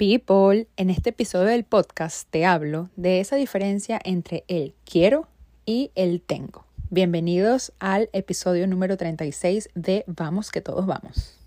People, en este episodio del podcast te hablo de esa diferencia entre el quiero y el tengo. Bienvenidos al episodio número 36 de Vamos que todos vamos.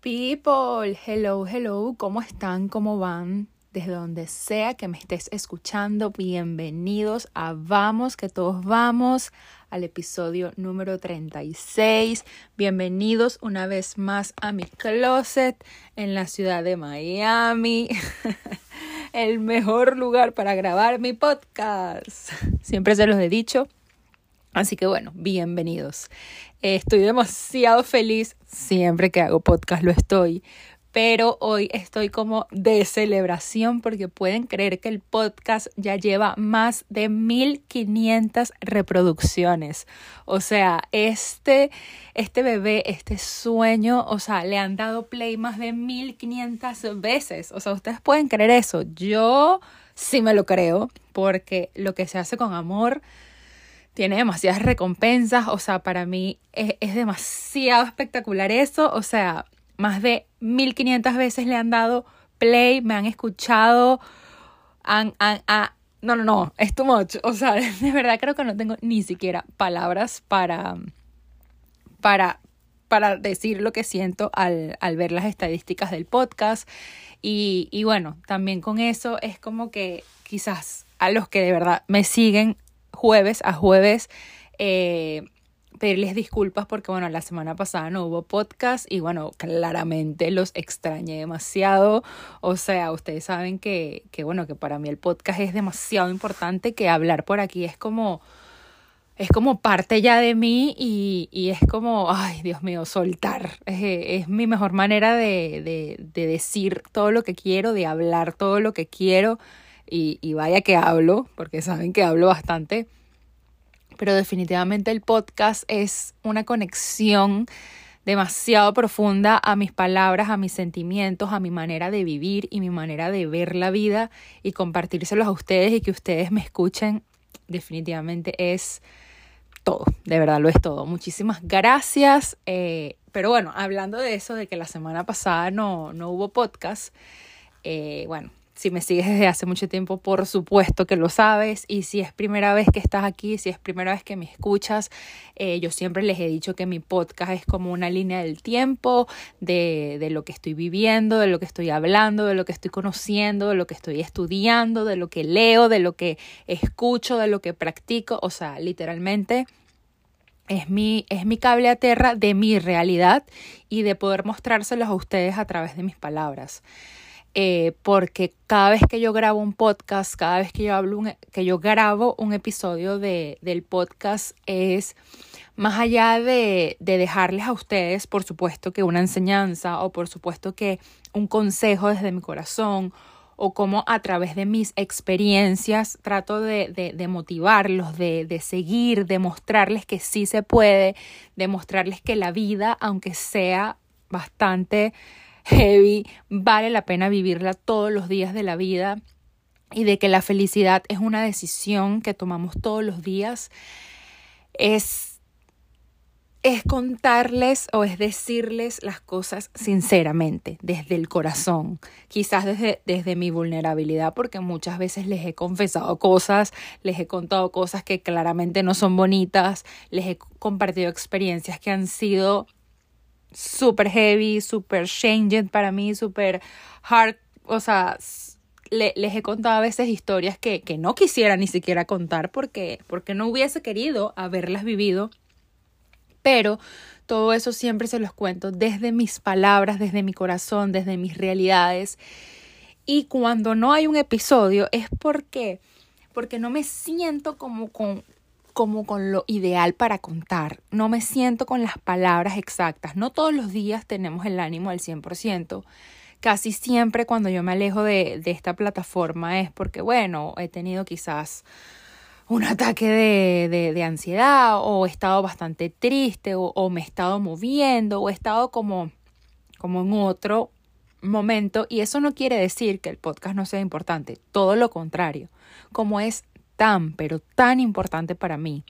People, hello, hello, ¿cómo están? ¿Cómo van? Desde donde sea que me estés escuchando, bienvenidos a Vamos, que todos vamos al episodio número 36. Bienvenidos una vez más a mi closet en la ciudad de Miami. El mejor lugar para grabar mi podcast. Siempre se los he dicho. Así que bueno, bienvenidos. Estoy demasiado feliz, siempre que hago podcast lo estoy, pero hoy estoy como de celebración porque pueden creer que el podcast ya lleva más de 1500 reproducciones. O sea, este, este bebé, este sueño, o sea, le han dado play más de 1500 veces. O sea, ustedes pueden creer eso. Yo sí me lo creo porque lo que se hace con amor tiene demasiadas recompensas. O sea, para mí es, es demasiado espectacular eso. O sea, más de 1500 veces le han dado play, me han escuchado, han, han, no, no, no, es too much. O sea, de verdad creo que no tengo ni siquiera palabras para, para, para decir lo que siento al, al ver las estadísticas del podcast. Y, y bueno, también con eso es como que quizás a los que de verdad me siguen jueves a jueves, eh, pedirles disculpas porque, bueno, la semana pasada no hubo podcast y, bueno, claramente los extrañé demasiado. O sea, ustedes saben que, que, bueno, que para mí el podcast es demasiado importante, que hablar por aquí es como es como parte ya de mí y, y, es como, ay, Dios mío, soltar. Es, es mi mejor manera de, de, de, decir todo lo que quiero, de hablar todo lo que quiero. Y, y vaya que hablo, porque saben que hablo bastante pero definitivamente el podcast es una conexión demasiado profunda a mis palabras, a mis sentimientos, a mi manera de vivir y mi manera de ver la vida y compartírselos a ustedes y que ustedes me escuchen definitivamente es todo, de verdad lo es todo. Muchísimas gracias. Eh, pero bueno, hablando de eso, de que la semana pasada no, no hubo podcast, eh, bueno, si me sigues desde hace mucho tiempo, por supuesto que lo sabes. Y si es primera vez que estás aquí, si es primera vez que me escuchas, eh, yo siempre les he dicho que mi podcast es como una línea del tiempo, de, de lo que estoy viviendo, de lo que estoy hablando, de lo que estoy conociendo, de lo que estoy estudiando, de lo que leo, de lo que escucho, de lo que practico. O sea, literalmente es mi, es mi cable a tierra de mi realidad y de poder mostrárselos a ustedes a través de mis palabras. Eh, porque cada vez que yo grabo un podcast, cada vez que yo hablo que yo grabo un episodio de, del podcast es más allá de, de dejarles a ustedes, por supuesto que una enseñanza o por supuesto que un consejo desde mi corazón o como a través de mis experiencias trato de, de, de motivarlos, de, seguir, de mostrarles que sí se puede, de mostrarles que la vida, aunque sea bastante heavy, vale la pena vivirla todos los días de la vida y de que la felicidad es una decisión que tomamos todos los días, es es contarles o es decirles las cosas sinceramente, desde el corazón, quizás desde, desde mi vulnerabilidad, porque muchas veces les he confesado cosas, les he contado cosas que claramente no son bonitas, les he compartido experiencias que han sido super heavy, super changing para mí, super hard, o sea, les he contado a veces historias que, que no quisiera ni siquiera contar porque, porque no hubiese querido haberlas vivido, pero todo eso siempre se los cuento desde mis palabras, desde mi corazón, desde mis realidades. Y cuando no hay un episodio es porque porque no me siento como con, como con lo ideal para contar. No me siento con las palabras exactas. No todos los días tenemos el ánimo al 100%. Casi siempre cuando yo me alejo de, de esta plataforma es porque, bueno, he tenido quizás un ataque de, de, ansiedad o he estado bastante triste o, o, me he estado moviendo o he estado como, como en otro momento y eso no quiere decir que el podcast no sea importante, todo lo contrario, como es tan, pero tan importante para mí.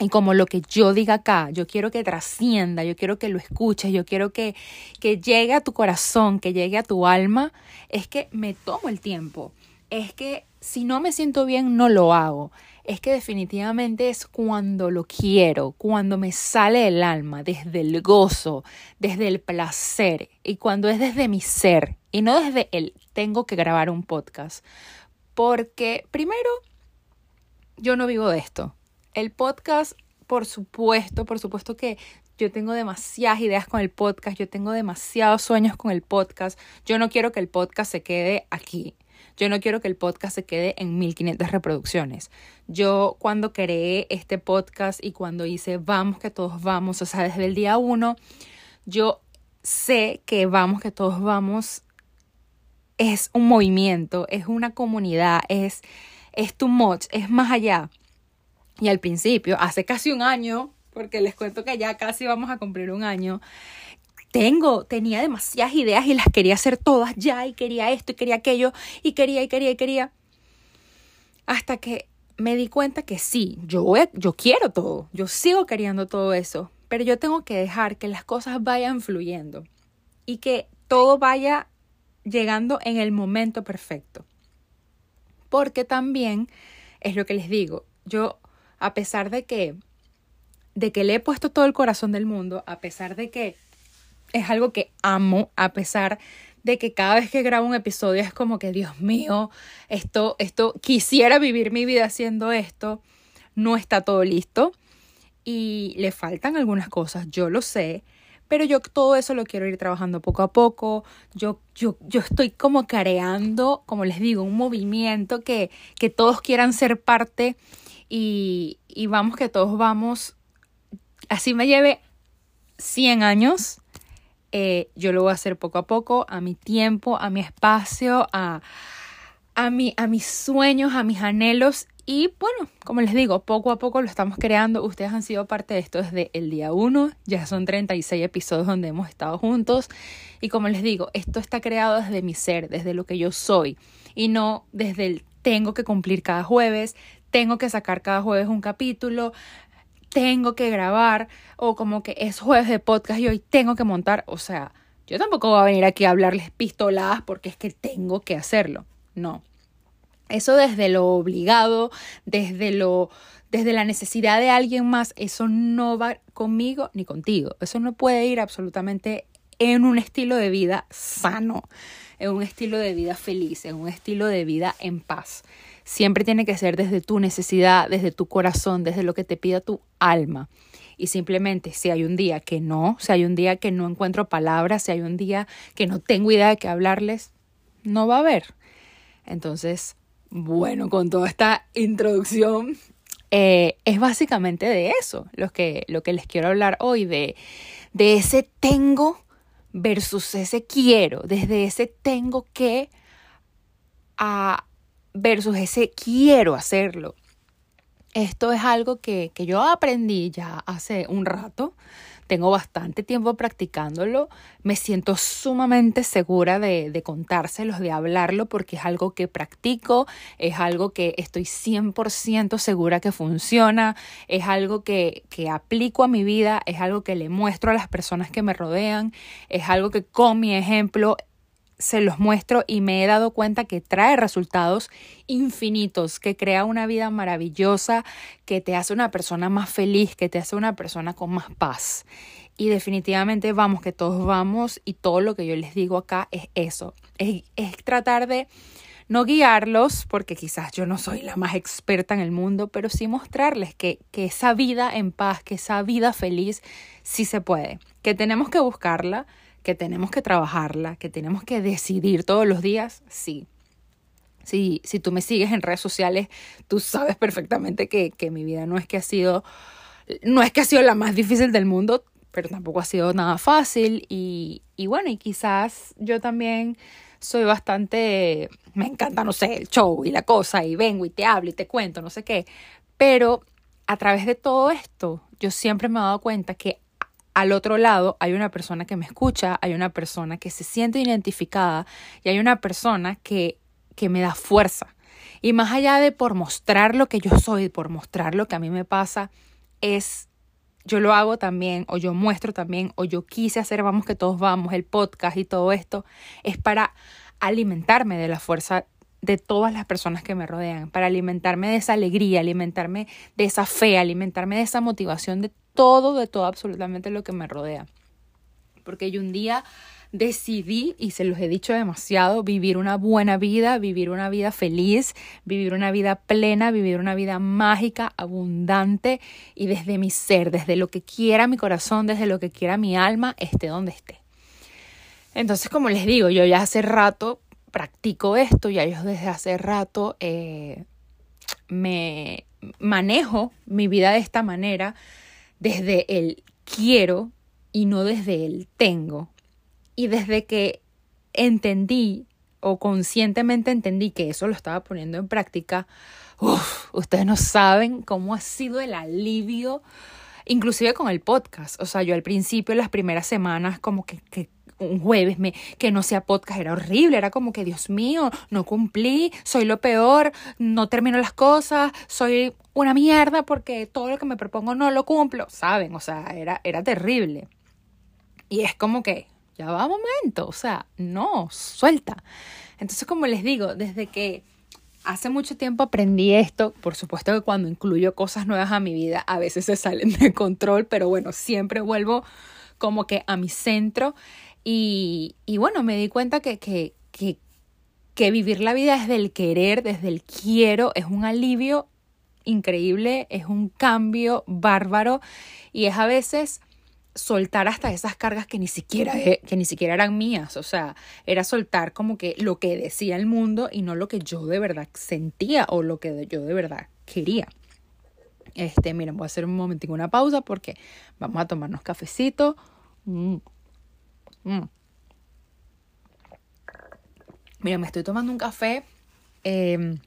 Y como lo que yo diga acá, yo quiero que trascienda, yo quiero que lo escuches, yo quiero que, que llegue a tu corazón, que llegue a tu alma, es que me tomo el tiempo. Es que si no me siento bien, no lo hago. Es que definitivamente es cuando lo quiero, cuando me sale el alma, desde el gozo, desde el placer y cuando es desde mi ser y no desde el tengo que grabar un podcast. Porque primero, yo no vivo de esto. El podcast, por supuesto, por supuesto que yo tengo demasiadas ideas con el podcast, yo tengo demasiados sueños con el podcast. Yo no quiero que el podcast se quede aquí. Yo no quiero que el podcast se quede en 1500 reproducciones. Yo cuando creé este podcast y cuando hice Vamos que todos vamos, o sea, desde el día uno, yo sé que Vamos que todos vamos es un movimiento, es una comunidad, es, es too much, es más allá. Y al principio, hace casi un año, porque les cuento que ya casi vamos a cumplir un año, tengo, tenía demasiadas ideas y las quería hacer todas ya y quería esto y quería aquello y quería y quería y quería. Hasta que me di cuenta que sí, yo, yo quiero todo, yo sigo queriendo todo eso, pero yo tengo que dejar que las cosas vayan fluyendo y que todo vaya llegando en el momento perfecto. Porque también es lo que les digo, yo a pesar de que de que le he puesto todo el corazón del mundo, a pesar de que es algo que amo, a pesar de que cada vez que grabo un episodio es como que, Dios mío, esto, esto, quisiera vivir mi vida haciendo esto, no está todo listo y le faltan algunas cosas, yo lo sé, pero yo todo eso lo quiero ir trabajando poco a poco. Yo, yo, yo estoy como careando, como les digo, un movimiento que, que todos quieran ser parte y, y vamos que todos vamos, así me lleve 100 años, eh, yo lo voy a hacer poco a poco, a mi tiempo, a mi espacio, a, a, mi, a mis sueños, a mis anhelos. Y bueno, como les digo, poco a poco lo estamos creando. Ustedes han sido parte de esto desde el día 1. Ya son 36 episodios donde hemos estado juntos. Y como les digo, esto está creado desde mi ser, desde lo que yo soy. Y no desde el tengo que cumplir cada jueves, tengo que sacar cada jueves un capítulo, tengo que grabar o como que es jueves de podcast y hoy tengo que montar. O sea, yo tampoco voy a venir aquí a hablarles pistoladas porque es que tengo que hacerlo. No. Eso desde lo obligado, desde lo desde la necesidad de alguien más, eso no va conmigo ni contigo. Eso no puede ir absolutamente en un estilo de vida sano, en un estilo de vida feliz, en un estilo de vida en paz siempre tiene que ser desde tu necesidad, desde tu corazón, desde lo que te pida tu alma. Y simplemente si hay un día que no, si hay un día que no encuentro palabras, si hay un día que no tengo idea de qué hablarles, no va a haber. Entonces, bueno, con toda esta introducción, eh, es básicamente de eso lo que, lo que les quiero hablar hoy, de, de ese tengo versus ese quiero, desde ese tengo que a versus ese quiero hacerlo. Esto es algo que, que yo aprendí ya hace un rato. Tengo bastante tiempo practicándolo. Me siento sumamente segura de, de contárselos, de hablarlo, porque es algo que practico, es algo que estoy 100% segura que funciona, es algo que, que aplico a mi vida, es algo que le muestro a las personas que me rodean, es algo que con mi ejemplo se los muestro y me he dado cuenta que trae resultados infinitos, que crea una vida maravillosa, que te hace una persona más feliz, que te hace una persona con más paz. Y definitivamente vamos, que todos vamos y todo lo que yo les digo acá es eso, es, tratar de no guiarlos, porque quizás yo no soy la más experta en el mundo, pero sí mostrarles que, que esa vida en paz, que esa vida feliz, sí se puede, que tenemos que buscarla, que tenemos que trabajarla, que tenemos que decidir todos los días, sí. Si, si tú me sigues en redes sociales, tú sabes perfectamente que, que mi vida no es que ha sido, no es que ha sido la más difícil del mundo, pero tampoco ha sido nada fácil y, y bueno, y quizás yo también soy bastante, me encanta, no sé, el show y la cosa, y vengo y te hablo y te cuento, no sé qué, pero a través de todo esto, yo siempre me he dado cuenta que al otro lado hay una persona que me escucha, hay una persona que se siente identificada y hay una persona que, que me da fuerza, Y más allá de por mostrar lo que yo soy, por mostrar lo que a mí me pasa, es yo lo hago también, o yo muestro también, o yo quise hacer, vamos que todos vamos, el podcast y todo esto, es para alimentarme de la fuerza de todas las personas que me rodean, para alimentarme de esa alegría, alimentarme de esa fe, alimentarme de esa motivación de todo, de todo absolutamente lo que me rodea. Porque yo un día decidí, y se los he dicho demasiado, vivir una buena vida, vivir una vida feliz, vivir una vida plena, vivir una vida mágica, abundante y desde mi ser, desde lo que quiera mi corazón, desde lo que quiera mi alma, esté donde esté. Entonces, como les digo, yo ya hace rato practico esto, ya yo desde hace rato eh, me manejo mi vida de esta manera, desde el quiero y no desde el tengo. Y desde que entendí o conscientemente entendí que eso lo estaba poniendo en práctica, ustedes no saben cómo ha sido el alivio, inclusive con el podcast. O sea, yo al principio, las primeras semanas, como que un jueves que no sea podcast era horrible, era como que Dios mío, no cumplí, soy lo peor, no termino las cosas, soy una mierda porque todo lo que me propongo no lo cumplo, ¿saben? O sea, era, era terrible. Y es como que, ya va un momento, o sea, no, suelta. Entonces, como les digo, desde que hace mucho tiempo aprendí esto, por supuesto que cuando incluyo cosas nuevas a mi vida, a veces se salen de control, pero bueno, siempre vuelvo como que a mi centro y, bueno, me di cuenta que, que, vivir la vida desde el querer, desde el quiero, es un alivio increíble, es un cambio bárbaro y es a veces soltar hasta esas cargas que ni siquiera eh, que ni siquiera eran mías, o sea, era soltar como que lo que decía el mundo y no lo que yo de verdad sentía o lo que yo de verdad quería. Este, miren, voy a hacer un momentito una pausa porque vamos a tomarnos cafecito. Mm. Mm. Miren, me estoy tomando un café. Eh,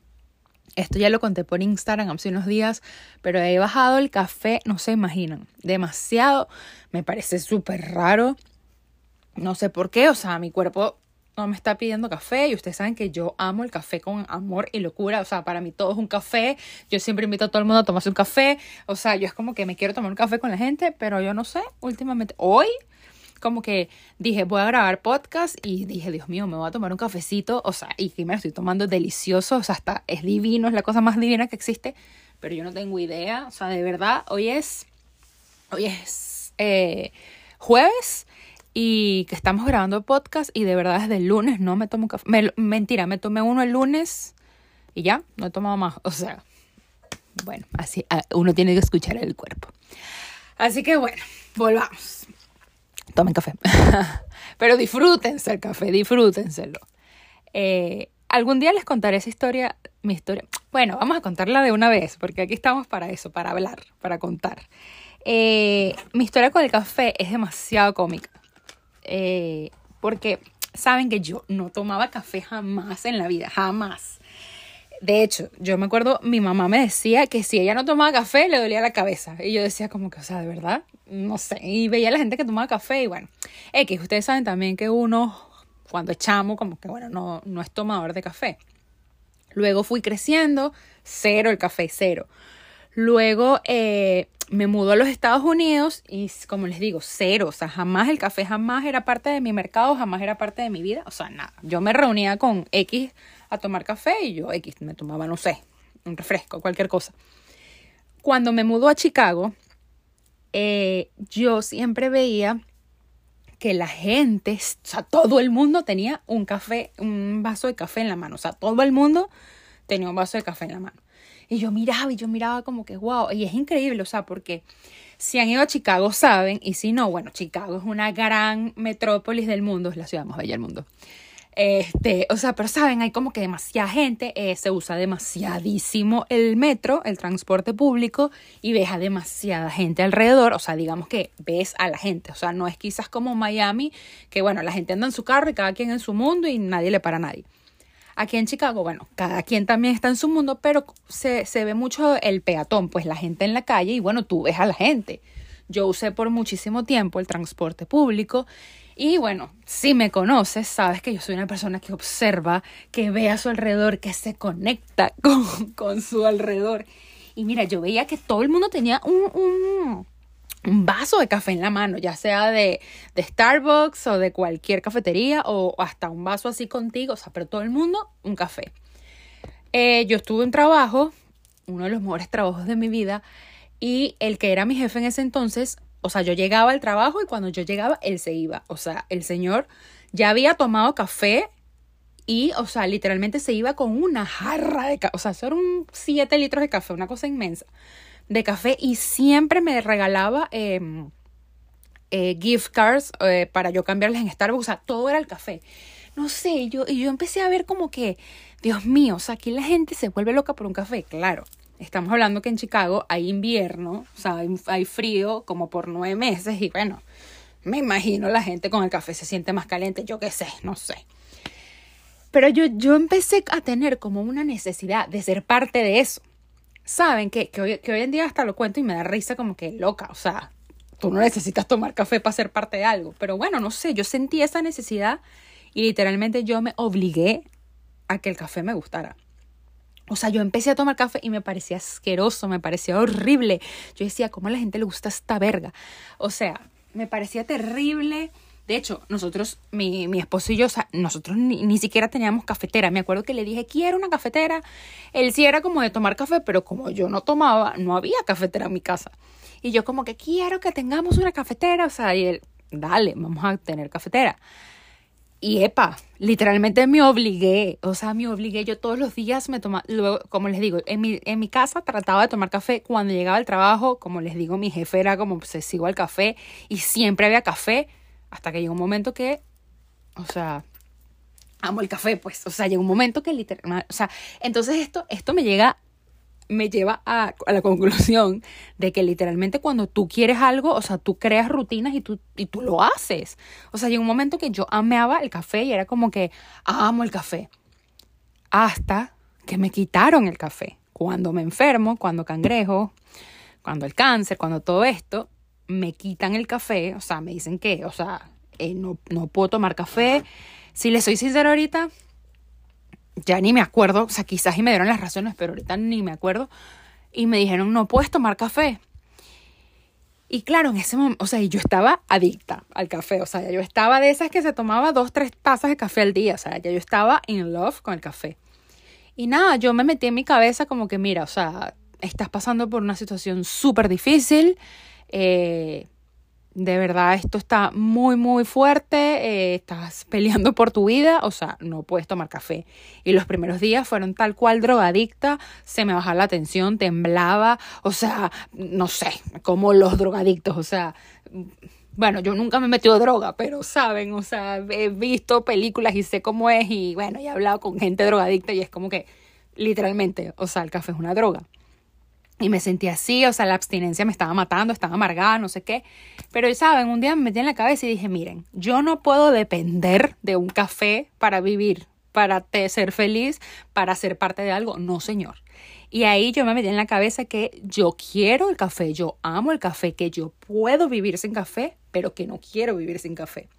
esto ya lo conté por Instagram hace unos días, pero he bajado el café, no se imaginan, demasiado. Me parece súper raro. No sé por qué, o sea, mi cuerpo no me está pidiendo café y ustedes saben que yo amo el café con amor y locura, o sea, para mí todo es un café, yo siempre invito a todo el mundo a tomarse un café, o sea, yo es como que me quiero tomar un café con la gente, pero yo no sé, últimamente, hoy como que dije, voy a grabar podcast y dije, Dios mío, me voy a tomar un cafecito, o sea, y que me lo estoy tomando delicioso, o sea, hasta es divino, es la cosa más divina que existe, pero yo no tengo idea, o sea, de verdad, hoy es, hoy es eh, jueves y que estamos grabando podcast y de verdad desde el lunes no me tomo café, mentira, me tomé uno el lunes y ya, no he tomado más, o sea, bueno, así uno tiene que escuchar el cuerpo. Así que bueno, volvamos tomen café. Pero disfrútense el café, disfrútenselo. Eh, algún día les contaré esa historia, mi historia. Bueno, vamos a contarla de una vez, porque aquí estamos para eso, para hablar, para contar. Eh, mi historia con el café es demasiado cómica. Eh, porque saben que yo no tomaba café jamás en la vida, jamás. De hecho, yo me acuerdo, mi mamá me decía que si ella no tomaba café le dolía la cabeza. Y yo decía como que, o sea, de verdad, no sé. Y veía a la gente que tomaba café y bueno, X, ustedes saben también que uno, cuando echamos, como que bueno, no, no es tomador de café. Luego fui creciendo, cero el café, cero. Luego eh, me mudó a los Estados Unidos y como les digo, cero. O sea, jamás el café jamás era parte de mi mercado, jamás era parte de mi vida. O sea, nada. Yo me reunía con X a tomar café y yo X me tomaba, no sé, un refresco, cualquier cosa. Cuando me mudó a Chicago, eh, yo siempre veía que la gente, o sea, todo el mundo tenía un café, un vaso de café en la mano. O sea, todo el mundo tenía un vaso de café en la mano. Y yo miraba y yo miraba como que, wow, y es increíble, o sea, porque si han ido a Chicago saben, y si no, bueno, Chicago es una gran metrópolis del mundo, es la ciudad más bella del mundo. Este, o sea, pero saben, hay como que demasiada gente, eh, se usa demasiadísimo el metro, el transporte público, y ves a demasiada gente alrededor, o sea, digamos que ves a la gente, o sea, no es quizás como Miami, que bueno, la gente anda en su carro y cada quien en su mundo y nadie le para a nadie. Aquí en Chicago, bueno, cada quien también está en su mundo, pero se, se ve mucho el peatón, pues la gente en la calle y bueno, tú ves a la gente. Yo usé por muchísimo tiempo el transporte público Y bueno, si me conoces, sabes que yo soy una persona que observa, que ve a su alrededor, que se conecta con, con su alrededor. Y mira, yo veía que todo el mundo tenía un, un, vaso de café en la mano, ya sea de, de, Starbucks o de cualquier cafetería o hasta un vaso así contigo, o sea, pero todo el mundo un café. Eh, yo estuve en trabajo, uno de los mejores trabajos de mi vida, y el que era mi jefe en ese entonces o sea, yo llegaba al trabajo y cuando yo llegaba, él se iba. O sea, el señor ya había tomado café y, o sea, literalmente se iba con una jarra de café. O sea, eso un 7 litros de café, una cosa inmensa de café y siempre me regalaba em, eh, gift cards eh, para yo cambiarles en Starbucks. O sea, todo era el café. No sé, yo, y yo empecé a ver como que, Dios mío, o sea, aquí la gente se vuelve loca por un café. Claro, Estamos hablando que en Chicago hay invierno, o sea, hay, frío como por nueve meses y bueno, me imagino la gente con el café se siente más caliente, yo qué sé, no sé. Pero yo, yo empecé a tener como una necesidad de ser parte de eso. Saben que, que, hoy, que hoy en día hasta lo cuento y me da risa como que loca, o sea, tú no necesitas tomar café para ser parte de algo. Pero bueno, no sé, yo sentí esa necesidad y literalmente yo me obligué a que el café me gustara. O sea, yo empecé a tomar café y me parecía asqueroso, me parecía horrible. Yo decía, ¿cómo a la gente le gusta esta verga? O sea, me parecía terrible. De hecho, nosotros, mi, mi esposo y yo, o nosotros ni, ni, siquiera teníamos cafetera. Me acuerdo que le dije, quiero una cafetera. Él sí era como de tomar café, pero como yo no tomaba, no había cafetera en mi casa. Y yo como que quiero que tengamos una cafetera. O sea, y él, dale, vamos a tener cafetera. Y epa, literalmente me obligué, o sea, me obligué, yo todos los días me tomaba, luego, como les digo, en mi, en mi casa trataba de tomar café cuando llegaba al trabajo, como les digo, mi jefe era como obsesivo al café y siempre había café, hasta que llegó un momento que, o sea, amo el café, pues, o sea, llegó un momento que literalmente, o sea, entonces esto, esto me llega me lleva a, la conclusión de que literalmente cuando tú quieres algo, o sea, tú creas rutinas y tú, y tú lo haces. O sea, llegó un momento que yo amaba el café y era como que amo el café. Hasta que me quitaron el café. Cuando me enfermo, cuando cangrejo, cuando el cáncer, cuando todo esto, me quitan el café. O sea, me dicen que, o sea, eh, no, no puedo tomar café. Si le soy sincero ahorita, ya ni me acuerdo, o sea, quizás y me dieron las razones, pero ahorita ni me acuerdo. Y me dijeron, no puedes tomar café. Y claro, en ese momento, o sea, yo estaba adicta al café, o sea, yo estaba de esas que se tomaba dos, tres tazas de café al día, o sea, ya yo estaba in love con el café. Y nada, yo me metí en mi cabeza como que, mira, o sea, estás pasando por una situación súper difícil, eh, de verdad esto está muy muy fuerte, eh, estás peleando por tu vida, o sea, no puedes tomar café. Y los primeros días fueron tal cual drogadicta, se me bajaba la tensión, temblaba, o sea, no sé, como los drogadictos, o sea, bueno, yo nunca me he metido droga, pero saben, o sea, he visto películas y sé cómo es y bueno, he hablado con gente drogadicta y es como que literalmente, o sea, el café es una droga. Y me sentí así, o sea, la abstinencia me estaba matando, estaba amargada, no sé qué. Pero, ¿saben? Un día me metí en la cabeza y dije, miren, yo no puedo depender de un café para vivir, para ser feliz, para ser parte de algo. No, señor. Y ahí yo me metí en la cabeza que yo quiero el café, yo amo el café, que yo puedo vivir sin café, pero que no quiero vivir sin café.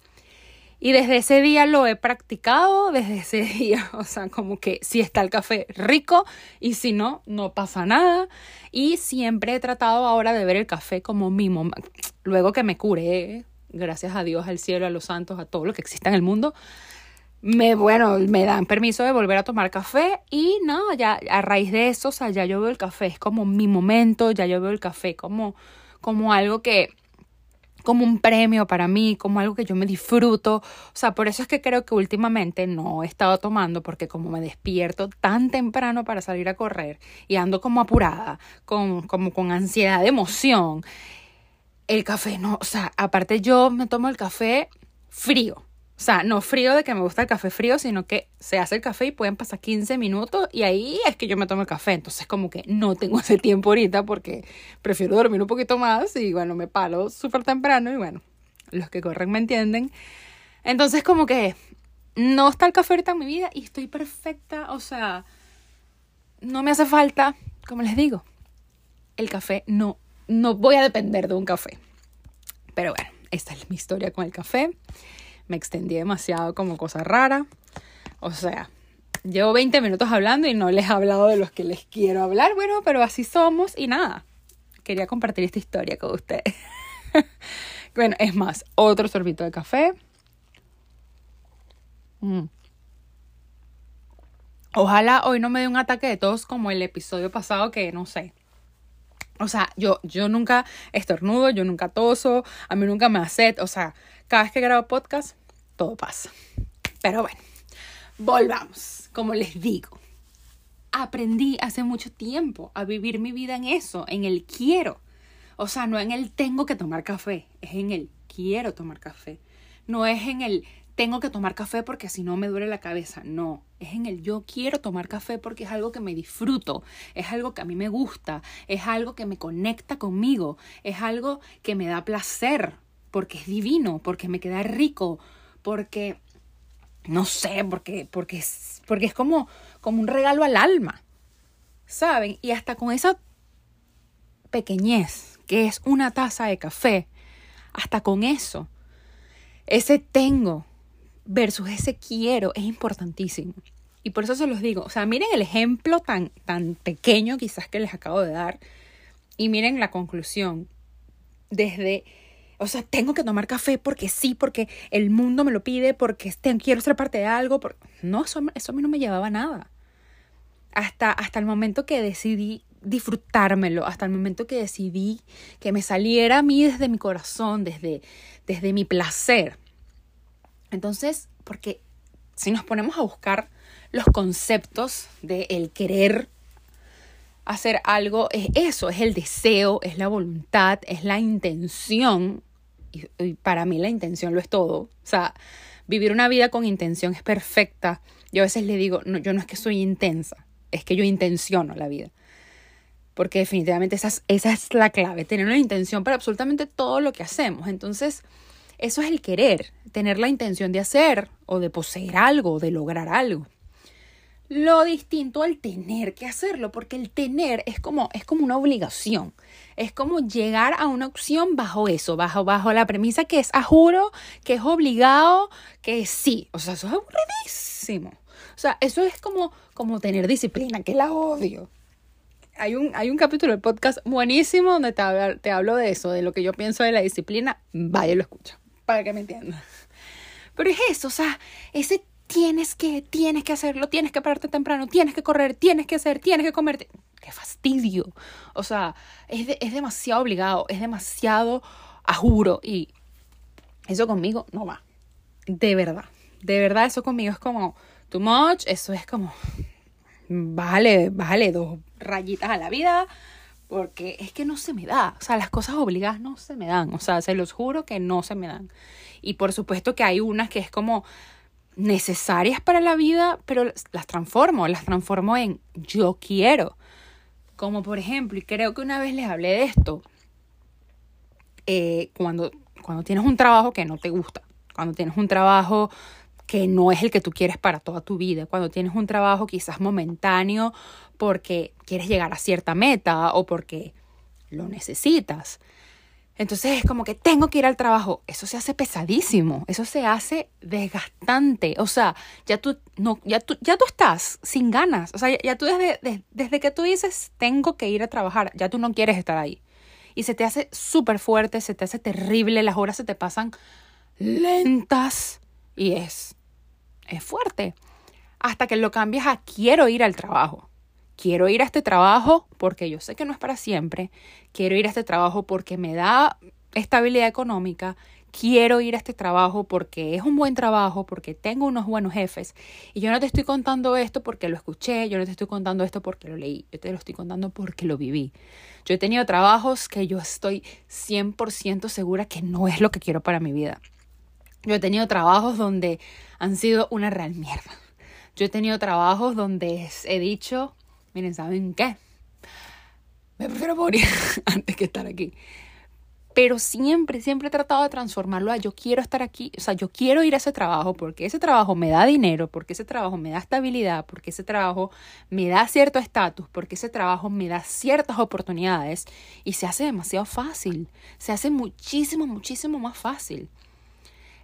Y desde ese día lo he practicado, desde ese día, o sea, como que si está el café rico y si no, no pasa nada. Y siempre he tratado ahora de ver el café como mi momento. Luego que me curé, gracias a Dios, al cielo, a los santos, a todo lo que exista en el mundo, me, bueno, me dan permiso de volver a tomar café y no, ya a raíz de eso, o sea, ya yo veo el café, es como mi momento, ya yo veo el café como, como algo que como un premio para mí, como algo que yo me disfruto. O sea, por eso es que creo que últimamente no he estado tomando, porque como me despierto tan temprano para salir a correr y ando como apurada, con, como con ansiedad de emoción, el café no, o sea, aparte yo me tomo el café frío. O sea, no frío de que me gusta el café frío, sino que se hace el café y pueden pasar 15 minutos y ahí es que yo me tomo el café. Entonces como que no tengo ese tiempo ahorita porque prefiero dormir un poquito más y bueno, me palo súper temprano y bueno, los que corren me entienden. Entonces como que no está el café ahorita en mi vida y estoy perfecta, o sea, no me hace falta, como les digo, el café no, no voy a depender de un café. Pero bueno, esta es mi historia con el café me extendí demasiado como cosa rara. O sea, llevo 20 minutos hablando y no les he hablado de los que les quiero hablar. Bueno, pero así somos y nada. Quería compartir esta historia con ustedes. bueno, es más, otro sorbito de café. Mm. Ojalá hoy no me dé un ataque de tos como el episodio pasado que no sé. O sea, yo, yo nunca estornudo, yo nunca toso, a mí nunca me hace, o sea, cada vez que grabo podcast, todo pasa. Pero bueno, volvamos, como les digo. Aprendí hace mucho tiempo a vivir mi vida en eso, en el quiero. O sea, no en el tengo que tomar café, es en el quiero tomar café. No es en el tengo que tomar café porque si no me duele la cabeza. No, es en el yo quiero tomar café porque es algo que me disfruto, es algo que a mí me gusta, es algo que me conecta conmigo, es algo que me da placer, porque es divino, porque me queda rico, porque no sé, porque porque es, porque es como como un regalo al alma. ¿Saben? Y hasta con esa pequeñez que es una taza de café, hasta con eso ese tengo versus ese quiero es importantísimo. Y por eso se los digo, o sea, miren el ejemplo tan, tan pequeño quizás que les acabo de dar y miren la conclusión. Desde, o sea, tengo que tomar café porque sí, porque el mundo me lo pide, porque quiero ser parte de algo. No, eso, eso a mí no me llevaba nada. Hasta, hasta el momento que decidí disfrutármelo, hasta el momento que decidí que me saliera a mí desde mi corazón, desde, desde mi placer. Entonces, porque si nos ponemos a buscar los conceptos de el querer hacer algo, es eso, es el deseo, es la voluntad, es la intención. Y, para mí la intención lo es todo. O sea, vivir una vida con intención es perfecta. Yo a veces le digo, no, yo no es que soy intensa, es que yo intenciono la vida. Porque definitivamente esa esa es la clave, tener una intención para absolutamente todo lo que hacemos. Entonces, eso es el querer, tener la intención de hacer o de poseer algo, de lograr algo. Lo distinto al tener que hacerlo, porque el tener es como, es como una obligación. Es como llegar a una opción bajo eso, bajo, bajo la premisa que es a juro, que es obligado, que sí. O sea, eso es aburridísimo. O sea, eso es como, como tener disciplina, que la odio. Hay un, hay un capítulo del podcast buenísimo donde te, te hablo de eso, de lo que yo pienso de la disciplina. Vaya, lo escucha para que me entiendan. Pero es eso, o sea, ese tienes que, tienes que hacerlo, tienes que pararte temprano, tienes que correr, tienes que hacer, tienes que comerte. ¡Qué fastidio! O sea, es, es demasiado obligado, es demasiado a juro y eso conmigo no va. De verdad, de verdad eso conmigo es como too much, eso es como, vale, vale, dos rayitas a la vida, porque es que no se me da, o sea, las cosas obligadas no se me dan, o sea, se los juro que no se me dan. Y por supuesto que hay unas que es como necesarias para la vida, pero las transformo, las transformo en yo quiero. Como por ejemplo, y creo que una vez les hablé de esto, eh, cuando, cuando tienes un trabajo que no te gusta, cuando tienes un trabajo que no es el que tú quieres para toda tu vida, cuando tienes un trabajo quizás momentáneo porque quieres llegar a cierta meta o porque lo necesitas. Entonces es como que tengo que ir al trabajo. Eso se hace pesadísimo, eso se hace desgastante. O sea, ya tú, no, ya tú, ya tú estás sin ganas. O sea, ya, tú desde, desde que tú dices tengo que ir a trabajar, ya tú no quieres estar ahí. Y se te hace súper fuerte, se te hace terrible, las horas se te pasan lentas y es es fuerte. Hasta que lo cambias a quiero ir al trabajo. Quiero ir a este trabajo porque yo sé que no es para siempre. Quiero ir a este trabajo porque me da estabilidad económica. Quiero ir a este trabajo porque es un buen trabajo, porque tengo unos buenos jefes. Y yo no te estoy contando esto porque lo escuché, yo no te estoy contando esto porque lo leí, yo te lo estoy contando porque lo viví. Yo he tenido trabajos que yo estoy 100% segura que no es lo que quiero para mi vida. Yo he tenido trabajos donde han sido una real mierda. Yo he tenido trabajos donde he dicho, miren, ¿saben qué? Me prefiero morir antes que estar aquí. Pero siempre, siempre he tratado de transformarlo a yo quiero estar aquí, o sea, yo quiero ir a ese trabajo porque ese trabajo me da dinero, porque ese trabajo me da estabilidad, porque ese trabajo me da cierto estatus, porque ese trabajo me da ciertas oportunidades y se hace demasiado fácil, se hace muchísimo, muchísimo más fácil.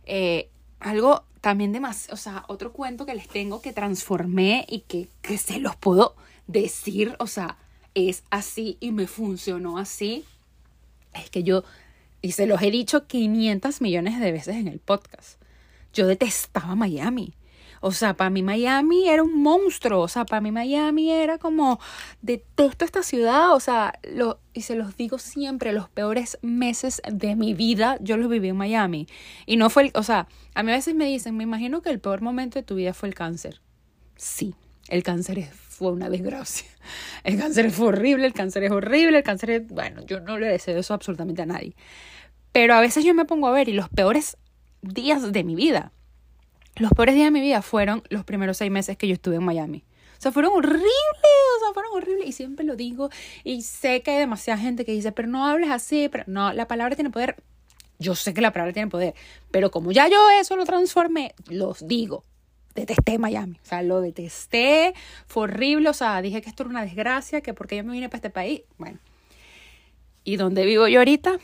Eh, algo también demasiado, o sea, otro cuento que les tengo que transformé y que, que se los puedo decir, o sea, es así y me funcionó así, es que yo, y se los he dicho 500 millones de veces en el podcast, yo detestaba Miami. O sea, para mí Miami era un monstruo. O sea, para mí Miami era como, detesto esta ciudad. O sea, lo, y se los digo siempre, los peores meses de mi vida yo los viví en Miami. Y no fue, el, o sea, a mí a veces me dicen, me imagino que el peor momento de tu vida fue el cáncer. Sí, el cáncer fue una desgracia. El cáncer fue horrible, el cáncer es horrible, el cáncer es, bueno, yo no le deseo eso absolutamente a nadie. Pero a veces yo me pongo a ver y los peores días de mi vida los peores días de mi vida fueron los primeros seis meses que yo estuve en Miami. O sea, fueron horribles, o sea, fueron horribles. Y siempre lo digo. Y sé que hay demasiada gente que dice, pero no hables así. Pero no, la palabra tiene poder. Yo sé que la palabra tiene poder. Pero como ya yo eso lo transformé, los digo. Detesté Miami. O sea, lo detesté. Fue horrible. O sea, dije que esto era una desgracia. Que porque yo me vine para este país. Bueno. ¿Y dónde vivo yo ahorita?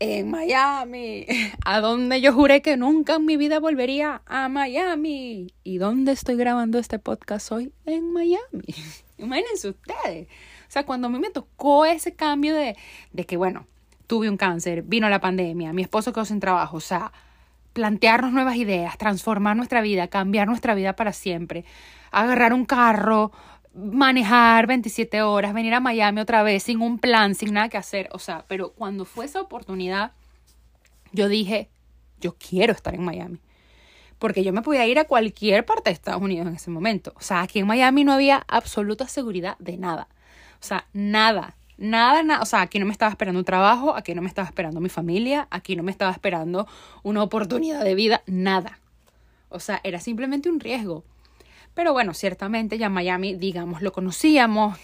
en Miami, a donde yo juré que nunca en mi vida volvería a Miami. ¿Y dónde estoy grabando este podcast hoy? En Miami. Imagínense ustedes. O sea, cuando a mí me tocó ese cambio de, de que, bueno, tuve un cáncer, vino la pandemia, mi esposo quedó sin trabajo, o sea, plantearnos nuevas ideas, transformar nuestra vida, cambiar nuestra vida para siempre, agarrar un carro, manejar 27 horas, venir a Miami otra vez sin un plan, sin nada que hacer. O sea, pero cuando fue esa oportunidad, yo dije, yo quiero estar en Miami. Porque yo me podía ir a cualquier parte de Estados Unidos en ese momento. O sea, aquí en Miami no había absoluta seguridad de nada. O sea, nada, nada, nada. O sea, aquí no me estaba esperando un trabajo, aquí no me estaba esperando mi familia, aquí no me estaba esperando una oportunidad de vida, nada. O sea, era simplemente un riesgo. Pero bueno, ciertamente ya Miami, digamos, lo conocíamos.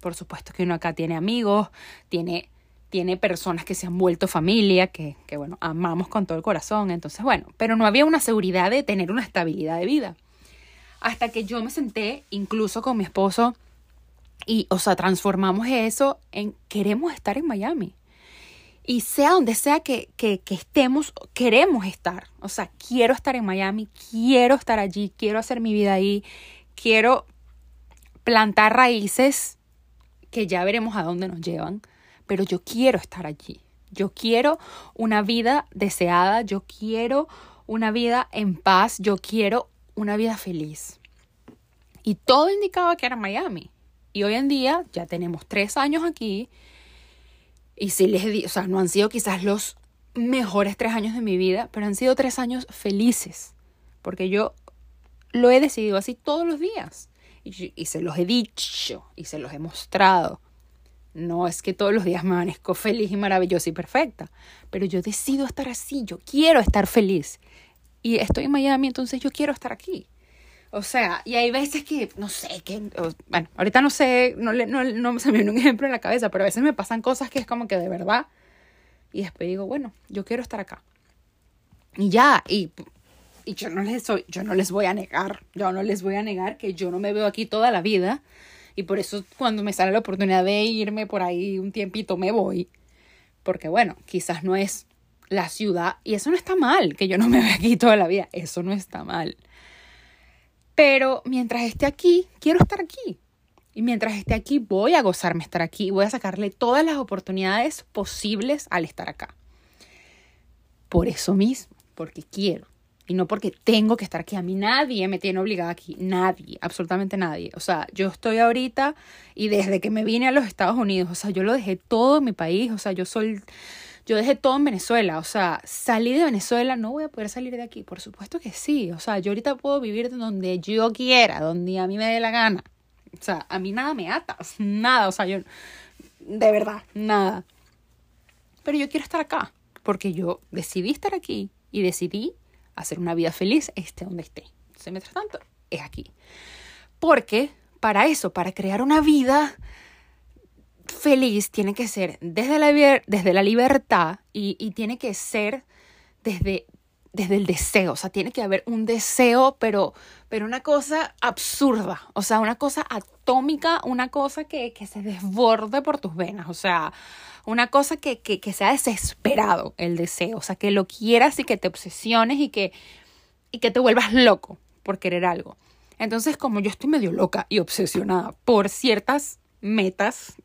Por supuesto que uno acá tiene amigos, tiene, tiene personas que se han vuelto familia, que, que bueno, amamos con todo el corazón. Entonces, bueno, pero no había una seguridad de tener una estabilidad de vida. Hasta que yo me senté, incluso con mi esposo, y, o sea, transformamos eso en queremos estar en Miami. Y sea donde sea que, que, que, estemos, queremos estar. O sea, quiero estar en Miami, quiero estar allí, quiero hacer mi vida ahí, quiero plantar raíces que ya veremos a dónde nos llevan, pero yo quiero estar allí. Yo quiero una vida deseada, yo quiero una vida en paz, yo quiero una vida feliz. Y todo indicaba que era Miami. Y hoy en día ya tenemos tres años aquí y sí les di, o sea, no han sido quizás los mejores tres años de mi vida, pero han sido tres años felices. Porque yo lo he decidido así todos los días. Y, y, se los he dicho y se los he mostrado. No es que todos los días me amanezco feliz y maravillosa y perfecta, pero yo decido estar así, yo quiero estar feliz. Y estoy en Miami, entonces yo quiero estar aquí. O sea, y hay veces que, no sé, que, bueno, ahorita no sé, no, no, no se me viene un ejemplo en la cabeza, pero a veces me pasan cosas que es como que de verdad. Y después digo, bueno, yo quiero estar acá. Y ya, y, y yo, no les soy, yo no les voy a negar, yo no les voy a negar que yo no me veo aquí toda la vida. Y por eso cuando me sale la oportunidad de irme por ahí un tiempito, me voy. Porque bueno, quizás no es la ciudad, y eso no está mal, que yo no me vea aquí toda la vida, eso no está mal. Pero mientras esté aquí, quiero estar aquí. Y mientras esté aquí, voy a gozarme estar aquí. Voy a sacarle todas las oportunidades posibles al estar acá. Por eso mismo, porque quiero. Y no porque tengo que estar aquí. A mí nadie me tiene obligada aquí. Nadie, absolutamente nadie. O sea, yo estoy ahorita y desde que me vine a los Estados Unidos, o sea, yo lo dejé todo en mi país. O sea, yo soy yo dejé todo en Venezuela, o sea, salí de Venezuela, no voy a poder salir de aquí, por supuesto que sí, o sea, yo ahorita puedo vivir donde yo quiera, donde a mí me dé la gana, o sea, a mí nada me ata, nada, o sea, yo, de verdad, nada. Pero yo quiero estar acá, porque yo decidí estar aquí y decidí hacer una vida feliz, esté donde esté. Entonces, mientras tanto, es aquí. Porque para eso, para crear una vida feliz tiene que ser desde la, desde la libertad y, y, tiene que ser desde, desde el deseo. O sea, tiene que haber un deseo, pero, pero una cosa absurda. O sea, una cosa atómica, una cosa que, que se desborde por tus venas. O sea, una cosa que, que, que sea desesperado el deseo. O sea, que lo quieras y que te obsesiones y que, y que te vuelvas loco por querer algo. Entonces, como yo estoy medio loca y obsesionada por ciertas metas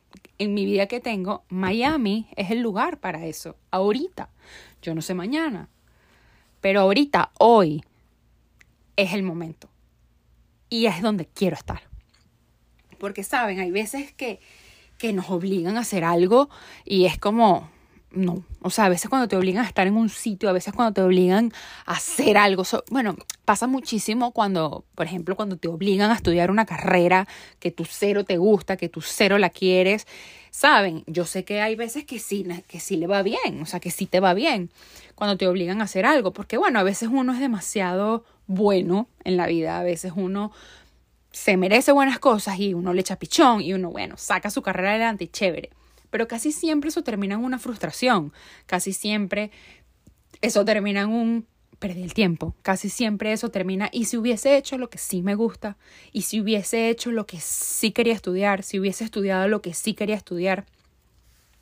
en mi vida que tengo, Miami es el lugar para eso. Ahorita. Yo no sé mañana. Pero ahorita, hoy, es el momento. Y es donde quiero estar. Porque, ¿saben? Hay veces que, que nos obligan a hacer algo y es como, no. O sea, a veces cuando te obligan a estar en un sitio, a veces cuando te obligan a hacer algo. bueno, pasa muchísimo cuando, por ejemplo, cuando te obligan a estudiar una carrera que tu cero te gusta, que tu cero la quieres. Saben, yo sé que hay veces que sí, que sí le va bien, o sea, que sí te va bien cuando te obligan a hacer algo, porque bueno, a veces uno es demasiado bueno en la vida, a veces uno se merece buenas cosas y uno le echa pichón y uno, bueno, saca su carrera adelante y chévere pero casi siempre eso termina en una frustración, casi siempre eso termina en un perdí el tiempo, casi siempre eso termina y si hubiese hecho lo que sí me gusta y si hubiese hecho lo que sí quería estudiar, si hubiese estudiado lo que sí quería estudiar.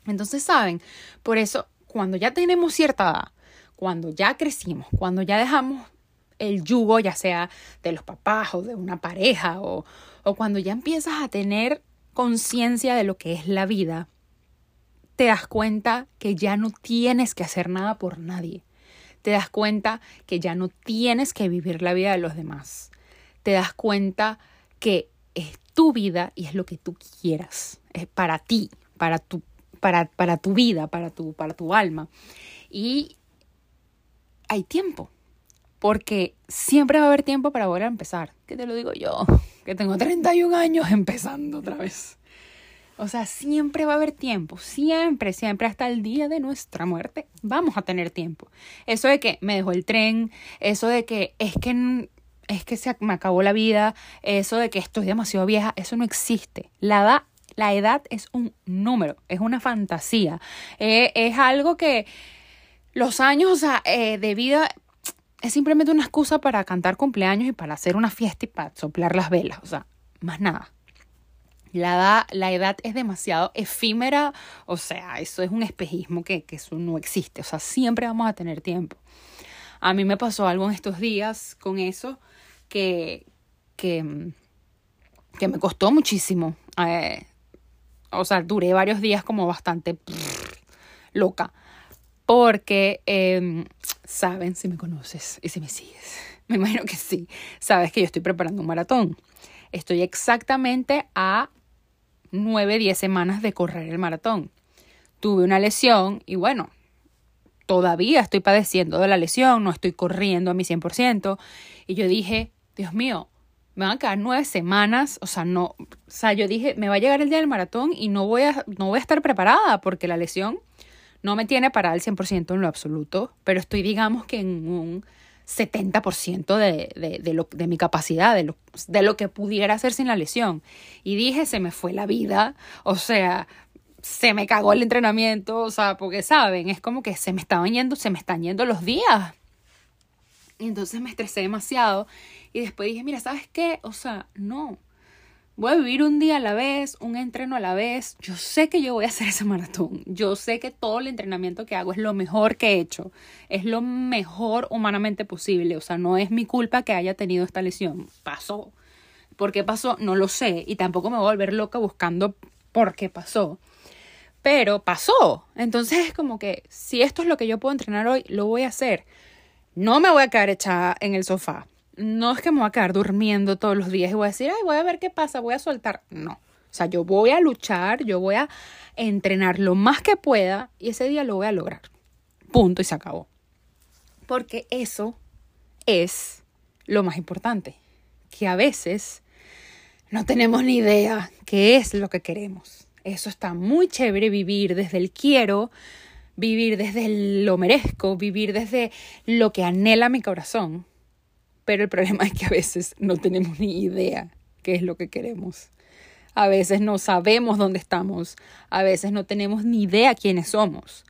Entonces, saben, por eso cuando ya tenemos cierta edad, cuando ya crecimos, cuando ya dejamos el yugo, ya sea de los papás o de una pareja, o, o cuando ya empiezas a tener conciencia de lo que es la vida, te das cuenta que ya no tienes que hacer nada por nadie. Te das cuenta que ya no tienes que vivir la vida de los demás. Te das cuenta que es tu vida y es lo que tú quieras. Es para ti, para tu, para, para tu vida, para tu, para tu alma. Y hay tiempo. Porque siempre va a haber tiempo para volver a empezar. Que te lo digo yo, que tengo 31 años empezando otra vez. O sea, siempre va a haber tiempo, siempre, siempre, hasta el día de nuestra muerte, vamos a tener tiempo. Eso de que me dejó el tren, eso de que es que es que se me acabó la vida, eso de que estoy demasiado vieja, eso no existe. La edad, la edad es un número, es una fantasía, eh, es algo que los años o sea, eh, de vida es simplemente una excusa para cantar cumpleaños y para hacer una fiesta y para soplar las velas, o sea, más nada. La edad, es demasiado efímera, o sea, eso es un espejismo que, eso no existe, o sea, siempre vamos a tener tiempo. A mí me pasó algo en estos días con eso que, que, que me costó muchísimo. Eh, o sea, duré varios días como bastante loca. Porque, eh, saben, si me conoces y si me sigues, me imagino que sí, sabes que yo estoy preparando un maratón. Estoy exactamente a nueve, diez semanas de correr el maratón. Tuve una lesión y bueno, todavía estoy padeciendo de la lesión, no estoy corriendo a mi 100%. Y yo dije, Dios mío, me van a quedar nueve semanas, o sea, no, o sea, yo dije, me va a llegar el día del maratón y no voy a, no voy a estar preparada porque la lesión no me tiene para el 100% en lo absoluto, pero estoy, digamos que en un 70% de, de, de, lo, de mi capacidad, de lo, de lo que pudiera hacer sin la lesión. Y dije, se me fue la vida, o sea, se me cagó el entrenamiento, o sea, porque saben, es como que se me estaban yendo, se me están yendo los días. Y entonces me estresé demasiado y después dije, mira, ¿sabes qué? O sea, no, voy a vivir un día a la vez, un entreno a la vez. Yo sé que yo voy a hacer ese maratón. Yo sé que todo el entrenamiento que hago es lo mejor que he hecho. Es lo mejor humanamente posible. O sea, no es mi culpa que haya tenido esta lesión. Pasó. ¿Por qué pasó? No lo sé. Y tampoco me voy a volver loca buscando por qué pasó. Pero pasó. Entonces es como que si esto es lo que yo puedo entrenar hoy, lo voy a hacer. No me voy a quedar echada en el sofá no es que me voy a quedar durmiendo todos los días y voy a decir, ay, voy a ver qué pasa, voy a soltar. No. O sea, yo voy a luchar, yo voy a entrenar lo más que pueda y ese día lo voy a lograr. Punto y se acabó. Porque eso es lo más importante. Que a veces no tenemos ni idea qué es lo que queremos. Eso está muy chévere vivir desde el quiero, vivir desde lo merezco, vivir desde lo que anhela mi corazón. Pero el problema es que a veces no tenemos ni idea qué es lo que queremos. A veces no sabemos dónde estamos. A veces no tenemos ni idea quiénes somos.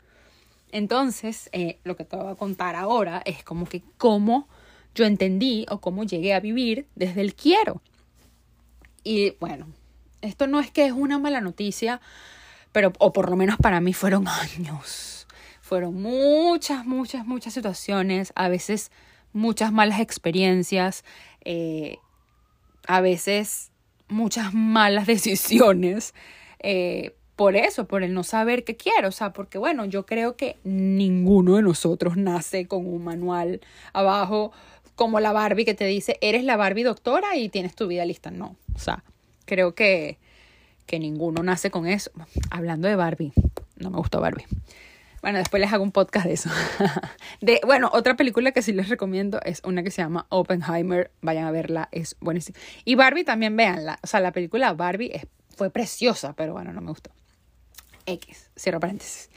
Entonces, eh, lo que te voy a contar ahora es como que cómo yo entendí o cómo llegué a vivir desde el quiero. Y bueno, esto no es que es una mala noticia, pero, o por lo menos para mí fueron años. Fueron muchas, muchas, muchas situaciones, a veces muchas malas experiencias, eh, a veces muchas malas decisiones. Eh, por eso, por el no saber qué quiero, o sea, porque bueno, yo creo que ninguno de nosotros nace con un manual abajo como la Barbie que te dice, eres la Barbie doctora y tienes tu vida lista. No, o sea, creo que, que ninguno nace con eso. Hablando de Barbie, no me gustó Barbie. Bueno, después les hago un podcast de eso. de, bueno, otra película que sí les recomiendo es una que se llama Oppenheimer. Vayan a verla, es buenísima. Y Barbie también véanla. O sea, la película Barbie es, fue preciosa, pero bueno, no me gustó. X, cierro paréntesis.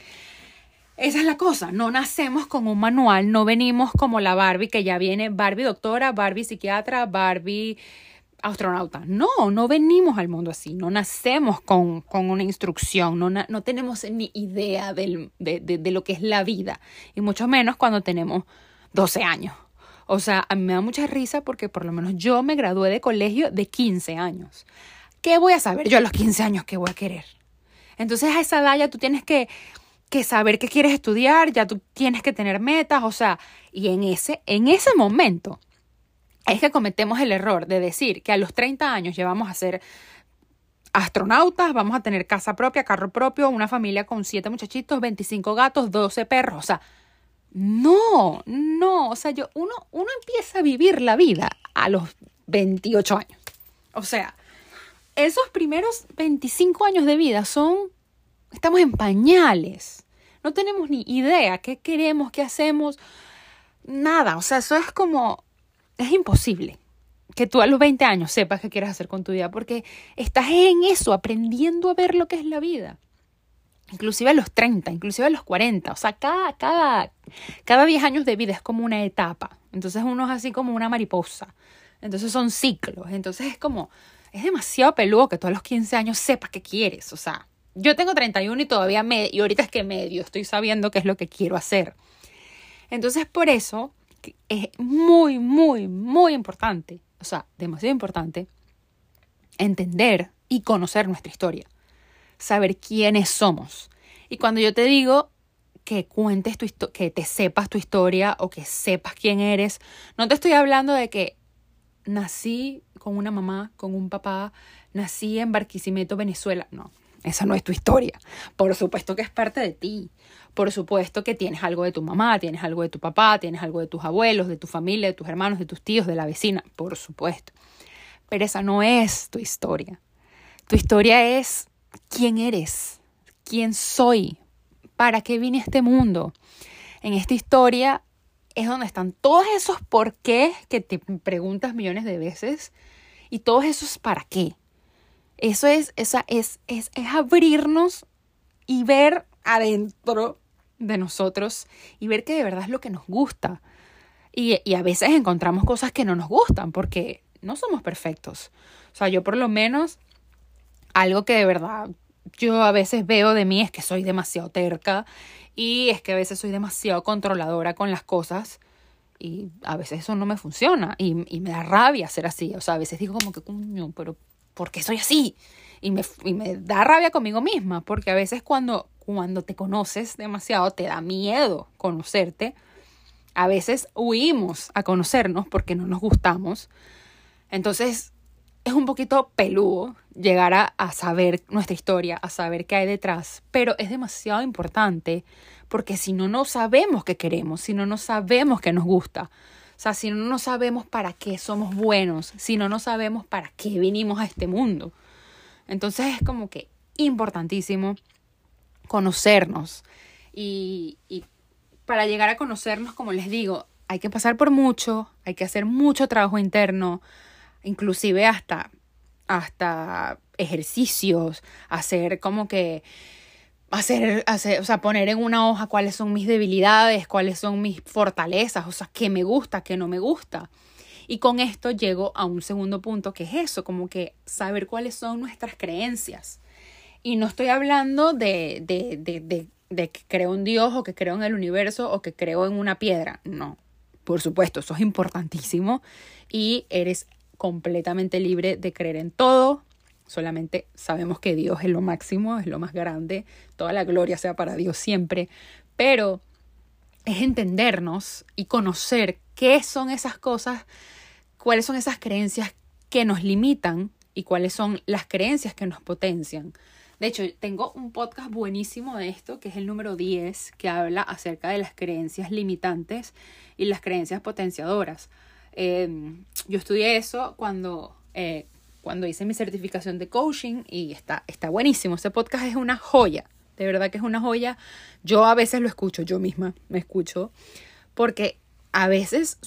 Esa es la cosa, no nacemos con un manual, no venimos como la Barbie que ya viene Barbie doctora, Barbie psiquiatra, Barbie astronauta. No, no venimos al mundo así, no nacemos con, con una instrucción, no, no, tenemos ni idea del, de, de, de, lo que es la vida, y mucho menos cuando tenemos 12 años. O sea, a mí me da mucha risa porque por lo menos yo me gradué de colegio de 15 años. ¿Qué voy a saber yo a los 15 años qué voy a querer? Entonces a esa edad ya tú tienes que, que saber qué quieres estudiar, ya tú tienes que tener metas, o sea, y en ese, en ese momento es que cometemos el error de decir que a los 30 años llevamos a ser astronautas, vamos a tener casa propia, carro propio, una familia con siete muchachitos, 25 gatos, 12 perros, o sea, no, no, o sea, yo, uno, uno empieza a vivir la vida a los 28 años. O sea, esos primeros 25 años de vida son, estamos en pañales, no tenemos ni idea qué queremos, qué hacemos, nada, o sea, eso es como, es imposible que tú a los 20 años sepas qué quieres hacer con tu vida, porque estás en eso, aprendiendo a ver lo que es la vida. Inclusive a los 30, inclusive a los 40, o sea, cada, cada, cada 10 años de vida es como una etapa. Entonces uno es así como una mariposa. Entonces son ciclos. Entonces es como, es demasiado peludo que tú a los 15 años sepas qué quieres. O sea, yo tengo 31 y todavía me, y ahorita es que medio estoy sabiendo qué es lo que quiero hacer. Entonces, por eso es muy, muy, muy importante, o sea, demasiado importante, entender y conocer nuestra historia, saber quiénes somos. Y cuando yo te digo que cuentes tu que te sepas tu historia o que sepas quién eres, no te estoy hablando de que nací con una mamá, con un papá, nací en Barquisimeto, Venezuela. No, esa no es tu historia. Por supuesto que es parte de ti. Por supuesto que tienes algo de tu mamá, tienes algo de tu papá, tienes algo de tus abuelos, de tu familia, de tus hermanos, de tus tíos, de la vecina. Por supuesto. Pero esa no es tu historia. Tu historia es quién eres, quién soy, para qué vine a este mundo. En esta historia es donde están todos esos por qué que te preguntas millones de veces y todos esos para qué. Eso es, esa es, es, es abrirnos y ver adentro de nosotros y ver que de verdad es lo que nos gusta. Y, y, a veces encontramos cosas que no nos gustan porque no somos perfectos. O sea, yo por lo menos, algo que de verdad yo a veces veo de mí es que soy demasiado terca y es que a veces soy demasiado controladora con las cosas y a veces eso no me funciona y, y me da rabia ser así. O sea, a veces digo como que, coño, pero ¿por qué soy así? Y me, y me da rabia conmigo misma porque a veces cuando, cuando te conoces demasiado te da miedo conocerte. A veces huimos a conocernos porque no nos gustamos. Entonces es un poquito peludo llegar a, saber nuestra historia, a saber qué hay detrás, pero es demasiado importante porque si no, no sabemos qué queremos, si no, no sabemos qué nos gusta, o sea, si no, no sabemos para qué somos buenos, si no, no sabemos para qué vinimos a este mundo. Entonces es como que importantísimo conocernos y, y para llegar a conocernos, como les digo, hay que pasar por mucho, hay que hacer mucho trabajo interno, inclusive hasta, hasta ejercicios, hacer como que hacer, hacer, o sea, poner en una hoja cuáles son mis debilidades, cuáles son mis fortalezas, o sea, qué me gusta, qué no me gusta. Y con esto llego a un segundo punto, que es eso, como que saber cuáles son nuestras creencias. Y no estoy hablando de, de, de, de, que creo en Dios o que creo en el universo o que creo en una piedra. No, por supuesto, eso es importantísimo y eres completamente libre de creer en todo. Solamente sabemos que Dios es lo máximo, es lo más grande, toda la gloria sea para Dios siempre, pero es entendernos y conocer qué son esas cosas, cuáles son esas creencias que nos limitan y cuáles son las creencias que nos potencian. De hecho, tengo un podcast buenísimo de esto, que es el número 10, que habla acerca de las creencias limitantes y las creencias potenciadoras. Em, yo estudié eso cuando, eh, cuando hice mi certificación de coaching y está, está buenísimo. Ese podcast es una joya, de verdad que es una joya. Yo a veces lo escucho, yo misma me escucho, porque a veces,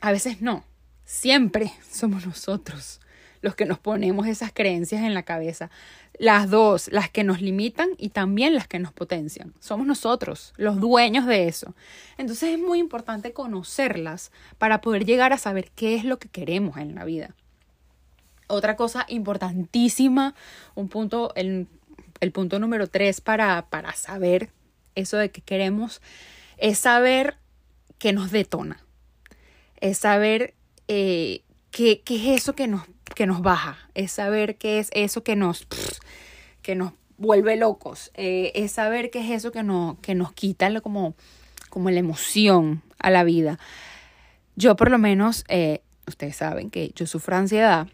a veces no, siempre somos nosotros los que nos ponemos esas creencias en la cabeza. Las dos, las que nos limitan y también las que nos potencian. Somos nosotros los dueños de eso. Entonces es muy importante conocerlas para poder llegar a saber qué es lo que queremos en la vida. Otra cosa importantísima, un punto, el, punto número tres para, para saber eso de que queremos, es saber qué nos detona. Es saber eh, qué, qué es eso que nos que nos baja, es saber qué es eso que nos, que nos vuelve locos, eh, es saber qué es eso que, no, que nos quita como, como la emoción a la vida. Yo por lo menos, eh, ustedes saben que yo sufro ansiedad,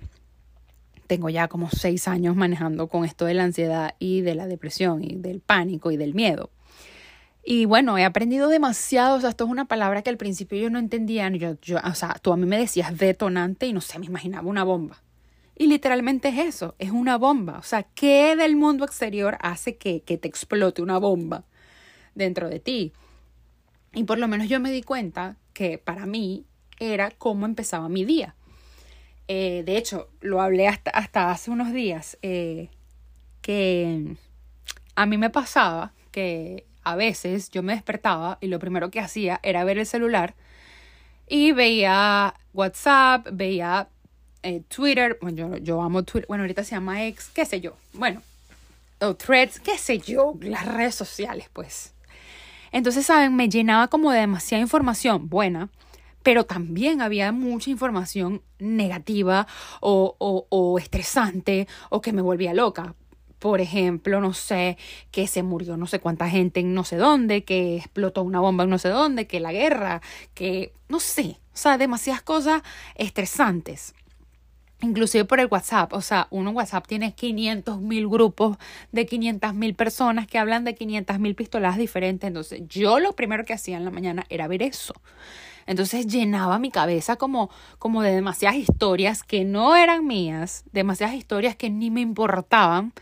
tengo ya como seis años manejando con esto de la ansiedad y de la depresión y del pánico y del miedo. Y bueno, he aprendido demasiado, o sea, esto es una palabra que al principio yo no entendía, yo, yo, o sea, tú a mí me decías detonante y no sé, me imaginaba una bomba. Y literalmente es eso, es una bomba. O sea, ¿qué del mundo exterior hace que, que te explote una bomba dentro de ti? Y por lo menos yo me di cuenta que para mí era cómo empezaba mi día. Eh, de hecho, lo hablé hasta, hasta hace unos días, eh, que a mí me pasaba que a veces yo me despertaba y lo primero que hacía era ver el celular y veía WhatsApp, veía eh, Twitter, bueno, yo, yo amo Twitter, bueno, ahorita se llama X, qué sé yo, bueno, o Threads, qué sé yo, las redes sociales, pues. Entonces, ¿saben? Me llenaba como de demasiada información buena, pero también había mucha información negativa o, o, o estresante o que me volvía loca. Por ejemplo, no sé, que se murió no sé cuánta gente en no sé dónde, que explotó una bomba en no sé dónde, que la guerra, que no sé, o sea, demasiadas cosas estresantes inclusive por el WhatsApp, o sea, uno WhatsApp tiene 500 mil grupos de 500 mil personas que hablan de 500 mil pistolas diferentes, entonces yo lo primero que hacía en la mañana era ver eso. Entonces llenaba mi cabeza como, como de demasiadas historias que no eran mías, demasiadas historias que ni me importaban,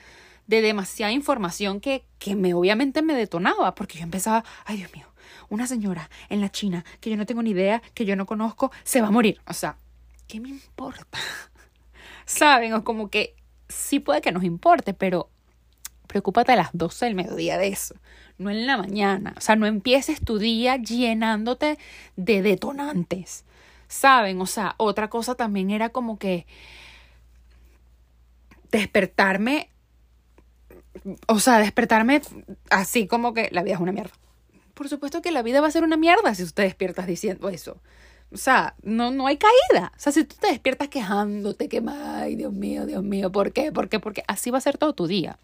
de demasiada información que, que me obviamente me detonaba, porque yo empezaba, ay Dios mío, una señora en la China que yo no tengo ni idea, que yo no conozco, se va a morir. O sea, ¿qué me importa? ¿Saben? O como que sí puede que nos importe, pero preocúpate a las 12 del mediodía de eso, no en la mañana. O sea, no empieces tu día llenándote de detonantes, ¿saben? O sea, otra cosa también era como que despertarme, o sea, despertarme así como que la vida es una mierda. Por supuesto que la vida va a ser una mierda si usted despiertas diciendo eso. O sea, no, no hay caída. O sea, si tú te despiertas quejándote, que, ay, Dios mío, Dios mío, ¿por qué? ¿Por qué? Porque así va a ser todo tu día.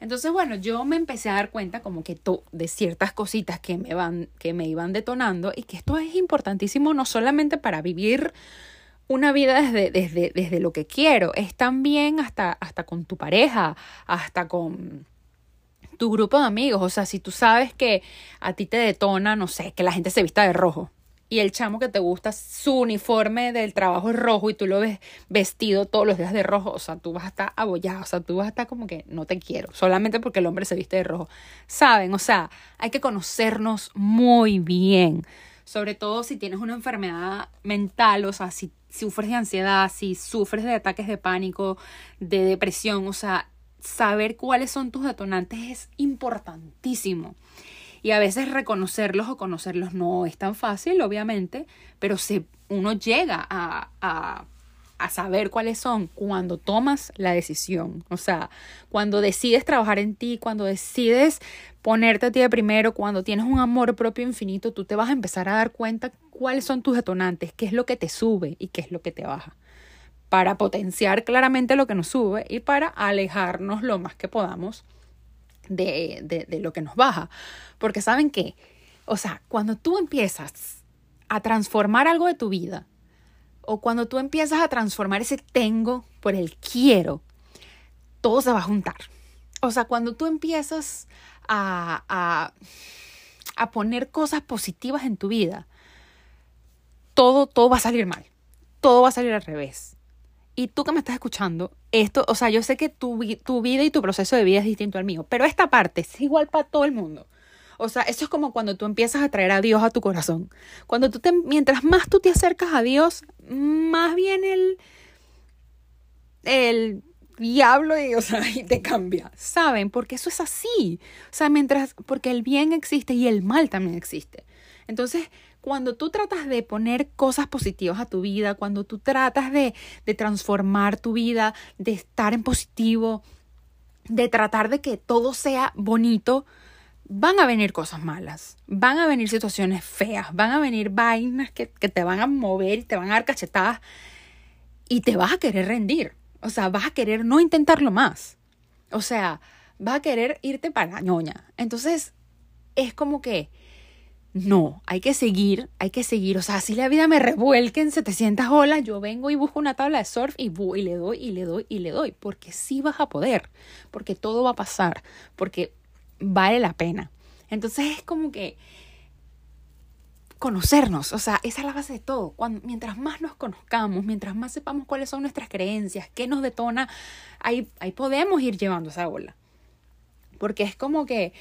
Entonces, bueno, yo me empecé a dar cuenta como que de ciertas cositas que me, van, que me iban detonando y que esto es importantísimo no solamente para vivir una vida desde, desde, desde lo que quiero, es también hasta, hasta con tu pareja, hasta con tu grupo de amigos. O sea, si tú sabes que a ti te detona, no sé, que la gente se vista de rojo y el chamo que te gusta, su uniforme del trabajo es rojo y tú lo ves vestido todos los días de rojo, o sea, tú vas a estar abollado, o sea, tú vas a estar como que no te quiero, solamente porque el hombre se viste de rojo. Saben, o sea, hay que conocernos muy bien, sobre todo si tienes una enfermedad mental, o sea, si sufres de ansiedad, si sufres de ataques de pánico, de depresión, o sea, saber cuáles son tus detonantes es importantísimo. Y a veces reconocerlos o conocerlos no es tan fácil, obviamente, pero se, uno llega a, a, a saber cuáles son cuando tomas la decisión. O sea, cuando decides trabajar en ti, cuando decides ponerte a ti de primero, cuando tienes un amor propio infinito, tú te vas a empezar a dar cuenta cuáles son tus detonantes, qué es lo que te sube y qué es lo que te baja para potenciar claramente lo que nos sube y para alejarnos lo más que podamos de, de, lo que nos baja. Porque saben qué, o sea, cuando tú empiezas a transformar algo de tu vida, o cuando tú empiezas a transformar ese tengo por el quiero, todo se va a juntar. O sea, cuando tú empiezas a, a, a poner cosas positivas en tu vida, todo, todo va a salir mal. Todo va a salir al revés. Y tú que me estás escuchando, esto, o sea, yo sé que tu, tu vida y tu proceso de vida es distinto al mío, pero esta parte es igual para todo el mundo. O sea, eso es como cuando tú empiezas a traer a Dios a tu corazón. Cuando tú mientras más tú te acercas a Dios, más bien el, el diablo y, o sea, y te cambia. ¿Saben? Porque eso es así. O sea, mientras, porque el bien existe y el mal también existe. Entonces, cuando tú tratas de poner cosas positivas a tu vida, cuando tú tratas de, de transformar tu vida, de estar en positivo, de tratar de que todo sea bonito, van a venir cosas malas, van a venir situaciones feas, van a venir vainas que, que, te van a mover y te van a dar cachetadas y te vas a querer rendir. O sea, vas a querer no intentarlo más. O sea, vas a querer irte para la ñoña. Entonces, es como que, no, hay que seguir, hay que seguir. O sea, si la vida me revuelque en 700 olas, yo vengo y busco una tabla de surf y, y le doy y le doy y le doy. Porque sí vas a poder, porque todo va a pasar, porque vale la pena. Entonces es como que conocernos, o sea, esa es la base de todo. Cuando, mientras más nos conozcamos, mientras más sepamos cuáles son nuestras creencias, qué nos detona, ahí, ahí podemos ir llevando esa ola. Porque es como que,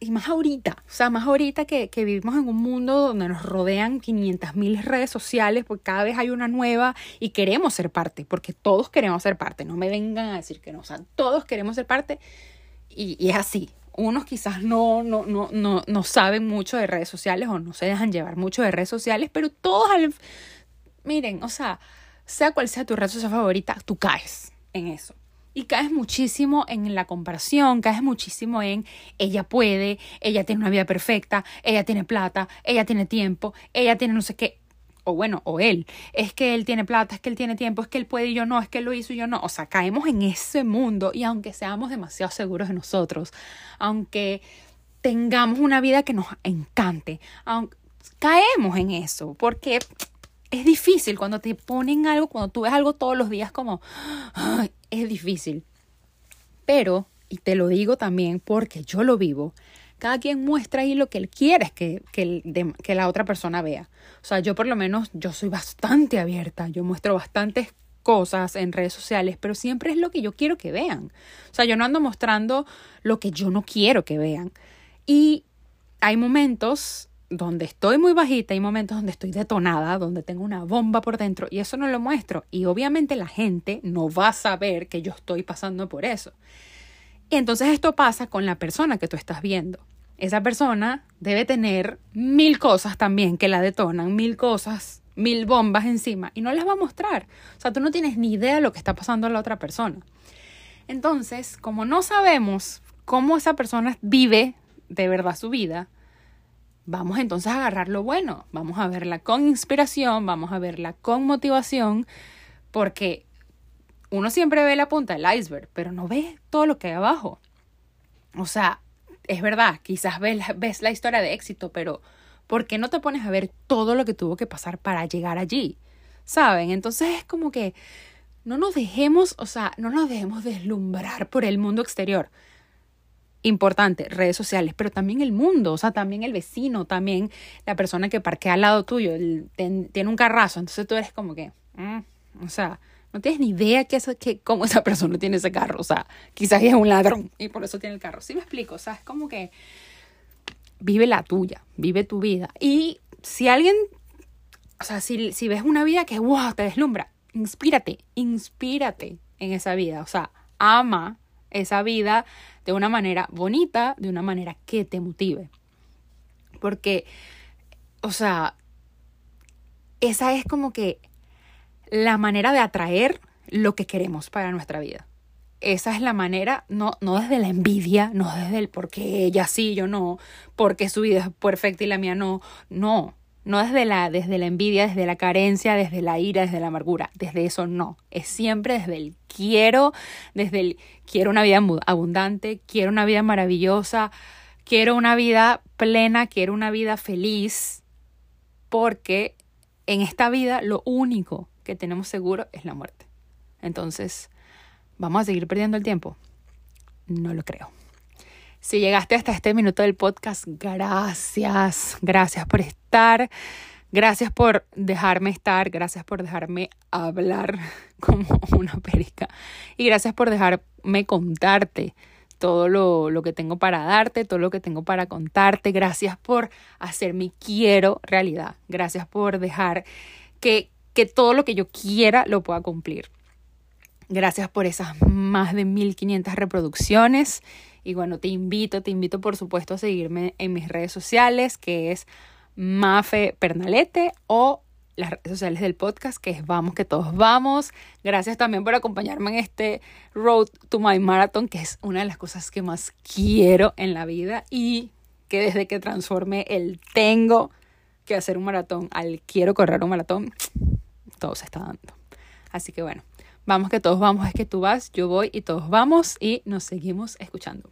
y más ahorita, o sea, más ahorita que, que vivimos en un mundo donde nos rodean 500 mil redes sociales, porque cada vez hay una nueva y queremos ser parte, porque todos queremos ser parte, no me vengan a decir que no, o sea, todos queremos ser parte y, es así, unos quizás no, no, no, no, no saben mucho de redes sociales o no se dejan llevar mucho de redes sociales, pero todos. Miren, o sea, sea cual sea tu red social favorita, tú caes en eso. Y caes muchísimo en la comparación, caes muchísimo en ella puede, ella tiene una vida perfecta, ella tiene plata, ella tiene tiempo, ella tiene no sé qué o bueno, o él, es que él tiene plata, es que él tiene tiempo, es que él puede y yo no, es que él lo hizo y yo no. O sea, caemos en ese mundo y aunque seamos demasiado seguros de nosotros, aunque tengamos una vida que nos encante, aunque, caemos en eso, porque es difícil cuando te ponen algo, cuando tú ves algo todos los días como, es difícil. Pero, y te lo digo también porque yo lo vivo, cada quien muestra ahí lo que él quiere que, que, que la otra persona vea. O sea, yo por lo menos, yo soy bastante abierta, yo muestro bastantes cosas en redes sociales, pero siempre es lo que yo quiero que vean. O sea, yo no ando mostrando lo que yo no quiero que vean. Y hay momentos donde estoy muy bajita, hay momentos donde estoy detonada, donde tengo una bomba por dentro y eso no lo muestro. Y obviamente la gente no va a saber que yo estoy pasando por eso. Y entonces esto pasa con la persona que tú estás viendo esa persona debe tener mil cosas también que la detonan, mil cosas, mil bombas encima y no las va a mostrar. O sea, tú no tienes ni idea de lo que está pasando a la otra persona. Entonces, como no sabemos cómo esa persona vive de verdad su vida, vamos entonces a agarrar lo bueno, vamos a verla con inspiración, vamos a verla con motivación, porque uno siempre ve la punta del iceberg, pero no ve todo lo que hay abajo. O sea, es verdad, quizás ves, ves la historia de éxito, pero ¿por qué no te pones a ver todo lo que tuvo que pasar para llegar allí? ¿Saben? Entonces es como que no nos dejemos, o sea, no nos dejemos deslumbrar por el mundo exterior. Importante, redes sociales, pero también el mundo, o sea, también el vecino, también la persona que parquea al lado tuyo, tiene un carrazo, entonces tú eres como que, mm, o sea, no tienes ni idea que, que, cómo esa persona tiene ese carro. O sea, quizás es un ladrón y por eso tiene el carro. Sí me explico. O sea, es como que vive la tuya, vive tu vida. Y si alguien, o sea, si, si ves una vida que, wow, te deslumbra, inspírate, inspírate en esa vida. O sea, ama esa vida de una manera bonita, de una manera que te motive. Porque, o sea, esa es como que la manera de atraer lo que queremos para nuestra vida. Esa es la manera, no, no desde la envidia, no desde el por qué ella sí, yo no, porque su vida es perfecta y la mía no, no, no desde la, desde la envidia, desde la carencia, desde la ira, desde la amargura, desde eso no, es siempre desde el quiero, desde el quiero una vida abundante, quiero una vida maravillosa, quiero una vida plena, quiero una vida feliz, porque en esta vida lo único que tenemos seguro es la muerte. Entonces, ¿vamos a seguir perdiendo el tiempo? No lo creo. Si llegaste hasta este minuto del podcast, gracias, gracias por estar, gracias por dejarme estar, gracias por dejarme hablar como una perica y gracias por dejarme contarte todo lo, lo, que tengo para darte, todo lo que tengo para contarte. Gracias por hacer mi quiero realidad. Gracias por dejar que, que todo lo que yo quiera lo pueda cumplir. Gracias por esas más de 1500 reproducciones. Y bueno, te invito, te invito por supuesto a seguirme en mis redes sociales, que es Mafe Pernalete o las redes sociales del podcast, que es Vamos que todos vamos. Gracias también por acompañarme en este Road to My Marathon, que es una de las cosas que más quiero en la vida y que desde que transformé el tengo que hacer un maratón al quiero correr un maratón, todo se está dando. Así que bueno, vamos que todos vamos, es que tú vas, yo voy y todos vamos y nos seguimos escuchando.